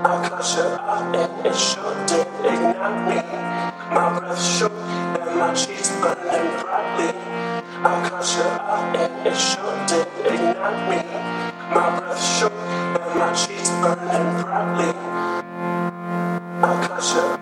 I got shut up and it sure did ignite me. My breath shook and my cheeks burning brightly. I got shut up and it sure did ignite me. My breath shook and my cheeks burning brightly. I got shut